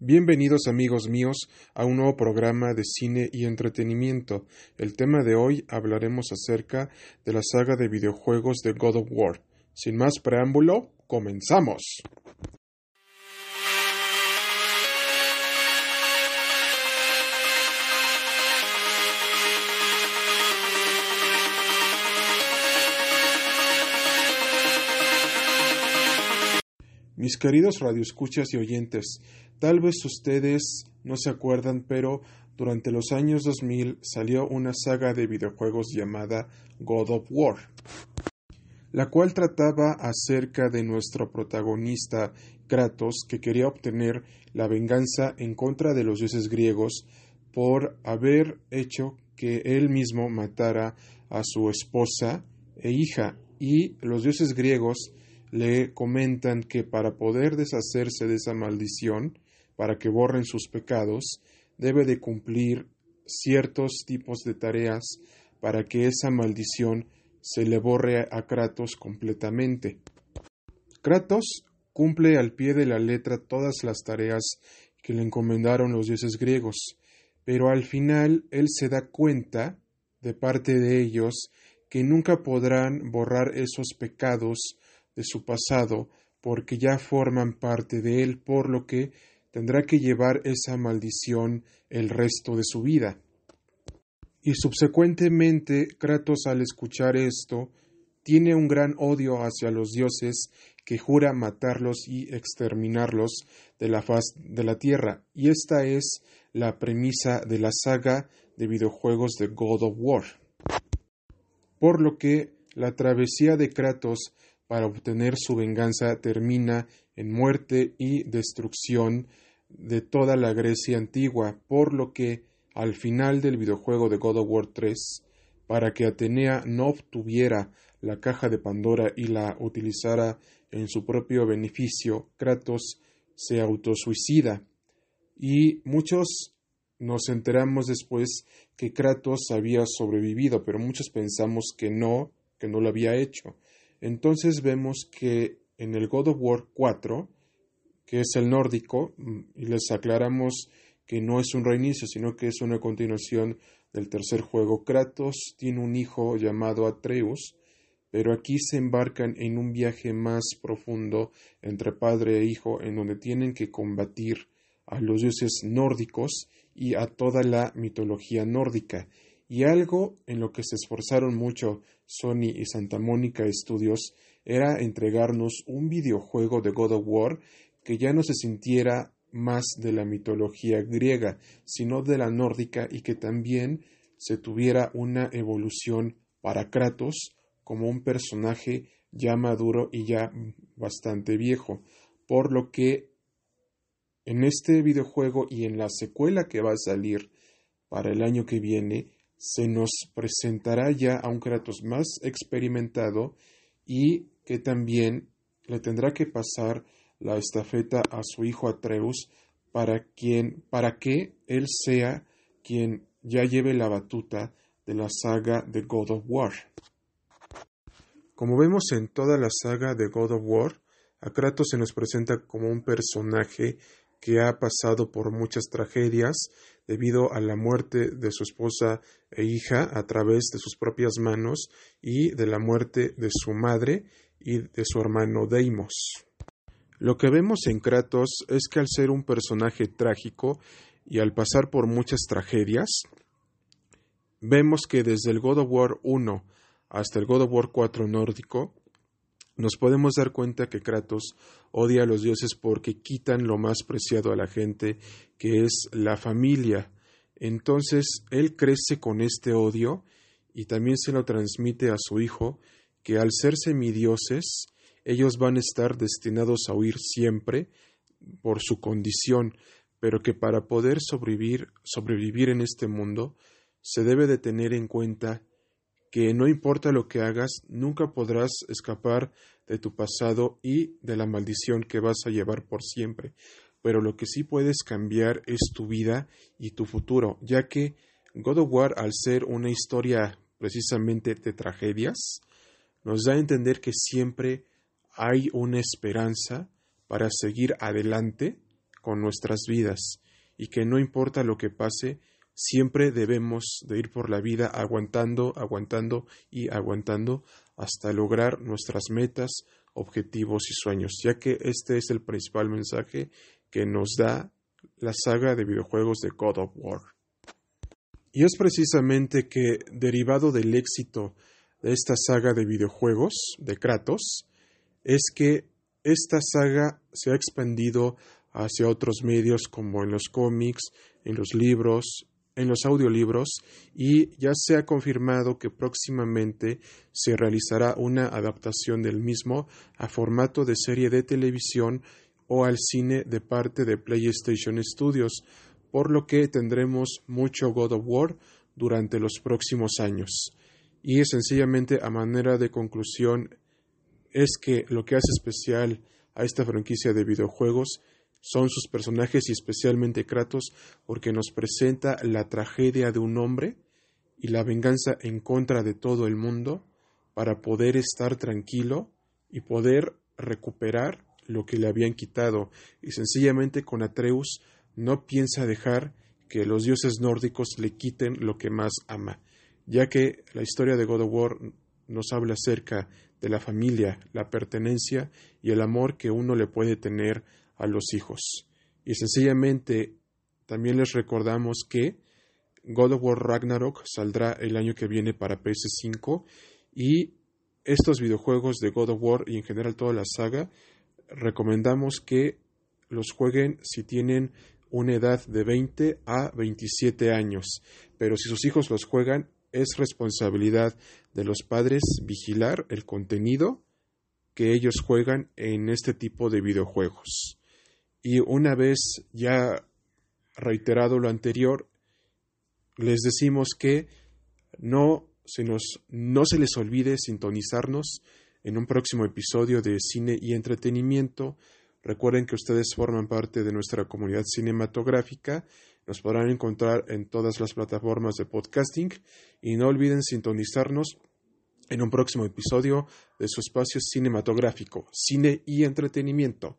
Bienvenidos amigos míos a un nuevo programa de cine y entretenimiento. El tema de hoy hablaremos acerca de la saga de videojuegos de God of War. Sin más preámbulo, comenzamos. Mis queridos radioescuchas y oyentes, tal vez ustedes no se acuerdan, pero durante los años 2000 salió una saga de videojuegos llamada God of War, la cual trataba acerca de nuestro protagonista Kratos, que quería obtener la venganza en contra de los dioses griegos por haber hecho que él mismo matara a su esposa e hija, y los dioses griegos le comentan que para poder deshacerse de esa maldición, para que borren sus pecados, debe de cumplir ciertos tipos de tareas para que esa maldición se le borre a Kratos completamente. Kratos cumple al pie de la letra todas las tareas que le encomendaron los dioses griegos, pero al final él se da cuenta, de parte de ellos, que nunca podrán borrar esos pecados de su pasado, porque ya forman parte de él, por lo que tendrá que llevar esa maldición el resto de su vida. Y subsecuentemente, Kratos al escuchar esto, tiene un gran odio hacia los dioses que jura matarlos y exterminarlos de la faz de la tierra, y esta es la premisa de la saga de videojuegos de God of War. Por lo que la travesía de Kratos para obtener su venganza termina en muerte y destrucción de toda la Grecia antigua, por lo que al final del videojuego de God of War 3, para que Atenea no obtuviera la caja de Pandora y la utilizara en su propio beneficio, Kratos se autosuicida. Y muchos nos enteramos después que Kratos había sobrevivido, pero muchos pensamos que no, que no lo había hecho. Entonces vemos que en el God of War 4, que es el nórdico, mm, y les aclaramos que no es un reinicio, sino que es una continuación del tercer juego, Kratos tiene un hijo llamado Atreus, pero aquí se embarcan en un viaje más profundo entre padre e hijo, en donde tienen que combatir a los dioses nórdicos y a toda la mitología nórdica. Y algo en lo que se esforzaron mucho Sony y Santa Mónica Studios era entregarnos un videojuego de God of War que ya no se sintiera más de la mitología griega, sino de la nórdica y que también se tuviera una evolución para Kratos como un personaje ya maduro y ya bastante viejo, por lo que en este videojuego y en la secuela que va a salir para el año que viene se nos presentará ya a un Kratos más experimentado y que también le tendrá que pasar la estafeta a su hijo Atreus para quien para que él sea quien ya lleve la batuta de la saga de God of War. Como vemos en toda la saga de God of War, a Kratos se nos presenta como un personaje que ha pasado por muchas tragedias debido a la muerte de su esposa e hija a través de sus propias manos y de la muerte de su madre y de su hermano Deimos. Lo que vemos en Kratos es que al ser un personaje trágico y al pasar por muchas tragedias, vemos que desde el God of War 1 hasta el God of War 4 nórdico, nos podemos dar cuenta que Kratos odia a los dioses porque quitan lo más preciado a la gente, que es la familia. Entonces él crece con este odio y también se lo transmite a su hijo, que al ser semidioses, ellos van a estar destinados a huir siempre por su condición, pero que para poder sobrevivir, sobrevivir en este mundo, se debe de tener en cuenta que no importa lo que hagas, nunca podrás escapar de tu pasado y de la maldición que vas a llevar por siempre. Pero lo que sí puedes cambiar es tu vida y tu futuro, ya que God of War, al ser una historia precisamente de tragedias, nos da a entender que siempre hay una esperanza para seguir adelante con nuestras vidas y que no importa lo que pase, siempre debemos de ir por la vida aguantando, aguantando y aguantando hasta lograr nuestras metas, objetivos y sueños, ya que este es el principal mensaje que nos da la saga de videojuegos de God of War. Y es precisamente que, derivado del éxito de esta saga de videojuegos de Kratos, es que esta saga se ha expandido hacia otros medios como en los cómics, en los libros, en los audiolibros y ya se ha confirmado que próximamente se realizará una adaptación del mismo a formato de serie de televisión o al cine de parte de PlayStation Studios, por lo que tendremos mucho God of War durante los próximos años. Y sencillamente a manera de conclusión es que lo que hace especial a esta franquicia de videojuegos son sus personajes y especialmente Kratos porque nos presenta la tragedia de un hombre y la venganza en contra de todo el mundo para poder estar tranquilo y poder recuperar lo que le habían quitado. Y sencillamente con Atreus no piensa dejar que los dioses nórdicos le quiten lo que más ama, ya que la historia de God of War nos habla acerca de la familia, la pertenencia y el amor que uno le puede tener a los hijos. Y sencillamente también les recordamos que God of War Ragnarok saldrá el año que viene para PS5 y estos videojuegos de God of War y en general toda la saga recomendamos que los jueguen si tienen una edad de 20 a 27 años, pero si sus hijos los juegan es responsabilidad de los padres vigilar el contenido que ellos juegan en este tipo de videojuegos. Y una vez ya reiterado lo anterior, les decimos que no se, nos, no se les olvide sintonizarnos en un próximo episodio de Cine y Entretenimiento. Recuerden que ustedes forman parte de nuestra comunidad cinematográfica. Nos podrán encontrar en todas las plataformas de podcasting y no olviden sintonizarnos en un próximo episodio de su espacio cinematográfico, cine y entretenimiento.